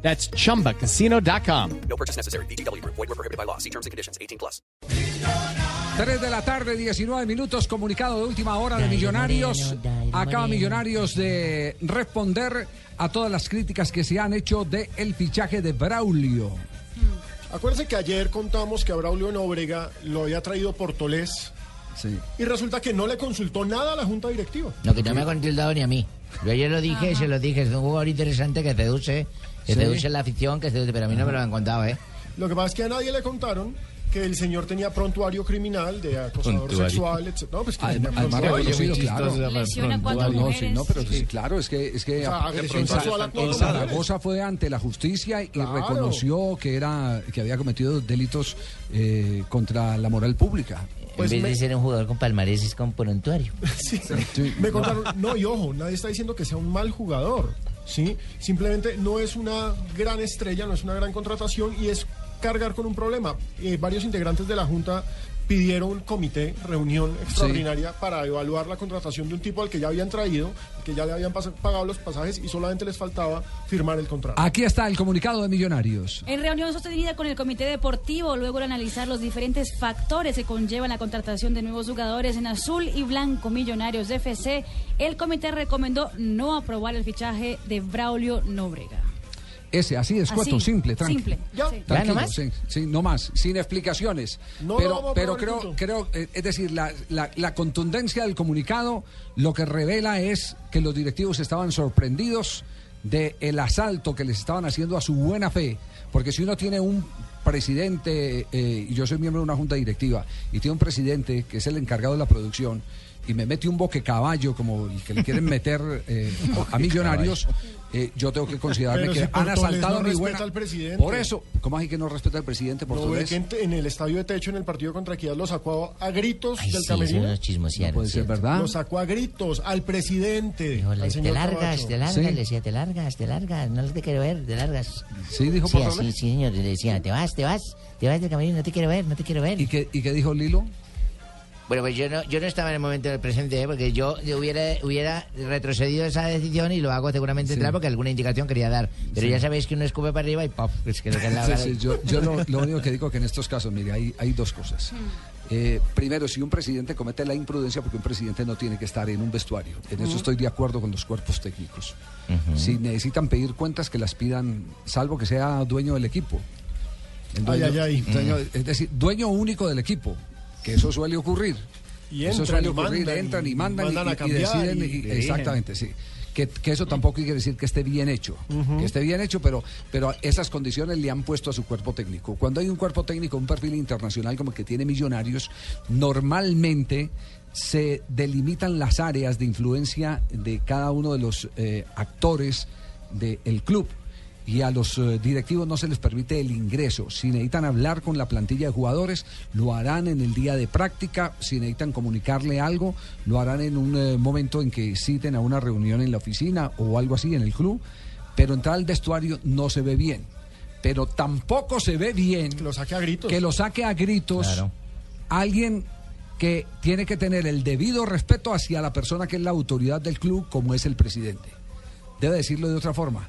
That's chumbacasino.com. No purchase necessary. BGW. Void were prohibited by law. See terms and conditions. 18 plus. 3 de la tarde, 19 minutos, comunicado de última hora de Millonarios. Acaba Millonarios de responder a todas las críticas que se han hecho de el fichaje de Braulio. Acuérdense que ayer contamos que a Braulio Nóbrega lo había traído Portolés Sí. y resulta que no le consultó nada a la junta directiva. Lo que no me ha consultado ni a mí. Yo ayer lo dije, se lo dije, es un jugador interesante que seduce, que Sí. seduce la afición, que seduce, pero a mí no me lo han contado, ¿eh? Lo que pasa es que a nadie le contaron que el señor tenía prontuario criminal de acosador sexual, etc. No, pues que Además, reconocido, claro. Lesiona cuatro No, mujeres. sí, no, pero sí, claro, es que, es que O sea, agresión en, Sa- sexual a en cuatro Zaragoza fue ante la justicia y Claro. reconoció que era que había cometido delitos eh, contra la moral pública. Pues en vez me- de ser un jugador con palmarés, es con prontuario. Sí. Sí. Me contaron, no, y ojo, nadie está diciendo que sea un mal jugador, ¿sí? Simplemente no es una gran estrella, no es una gran contratación y es cargar con un problema. Eh, varios integrantes de la Junta pidieron un comité, reunión extraordinaria para evaluar la contratación de un tipo al que ya habían traído, que ya le habían pagado los pasajes y solamente les faltaba firmar el contrato. Aquí está el comunicado de Millonarios. En reunión sostenida con el Comité Deportivo, luego de analizar los diferentes factores que conllevan la contratación de nuevos jugadores en azul y blanco Millonarios de FC, el comité recomendó no aprobar el fichaje de Braulio Nóbrega. Ese, así es, cuatro, simple, tranquilo. simple, Ya. Tranquilo, sí, sí, no más, sin explicaciones. No pero pero creo, creo eh, es decir, la, la- la contundencia del comunicado lo que revela es que los directivos estaban sorprendidos del el asalto que les estaban haciendo a su buena fe. Porque si uno tiene un presidente, eh, y yo soy miembro de una junta directiva, y tiene un presidente que es el encargado de la producción, y me mete un boque caballo como el que le quieren meter eh, a, a millonarios, eh, yo tengo que considerarme Pero que si han asaltado no mi buena. al presidente. Por eso, ¿cómo así que no respeta al presidente No ve portugués? que en, en el estadio de techo en el partido contra Equidad lo sacó a gritos Ay, del sí, eso camerino. No puede ser verdad. Lo sacó a gritos al presidente. Dijo, al le- te largas, Camacho. te largas, Sí. le decía, te largas, te largas, no te quiero ver, te largas. Sí, dijo Sí, Portoles. así, sí, señor, le decía, te vas, te vas, te vas del camerino, no te quiero ver, no te quiero ver. ¿Y qué, ¿Y qué dijo Lilo? Bueno, pues yo no, yo no estaba en el momento del presente, ¿eh? porque yo hubiera, hubiera retrocedido esa decisión y lo hago seguramente entrar porque alguna indicación quería dar. Pero ya sabéis que uno escupe para arriba y ¡pop! Es que lo que es la Sí, yo yo lo, lo único que digo que en estos casos, mire, hay, hay dos cosas. Eh, primero, si un presidente comete la imprudencia, porque un presidente no tiene que estar en un vestuario. En eso estoy de acuerdo con los cuerpos técnicos. Si necesitan pedir cuentas, que las pidan, salvo que sea dueño del equipo. El Ay, ay, ay. dueño- Es decir, dueño único del equipo, que eso suele ocurrir. Y eso suele ocurrir, mandan, entran y mandan, y- a deciden. y exactamente, sí. Que, que eso tampoco quiere decir que esté bien hecho. Que esté bien hecho, pero, pero esas condiciones le han puesto a su cuerpo técnico. Cuando hay un cuerpo técnico, un perfil internacional como el que tiene Millonarios, normalmente se delimitan las áreas de influencia de cada uno de los eh, actores del club y a los eh, directivos no se les permite el ingreso. Si necesitan hablar con la plantilla de jugadores, lo harán en el día de práctica. Si necesitan comunicarle algo, lo harán en un eh, momento en que citen a una reunión en la oficina o algo así en el club. Pero entrar al vestuario no se ve bien. Pero tampoco se ve bien Que lo saque a gritos. que lo saque a gritos Claro. alguien que tiene que tener el debido respeto hacia la persona que es la autoridad del club, como es el presidente. Debe decirlo de otra forma.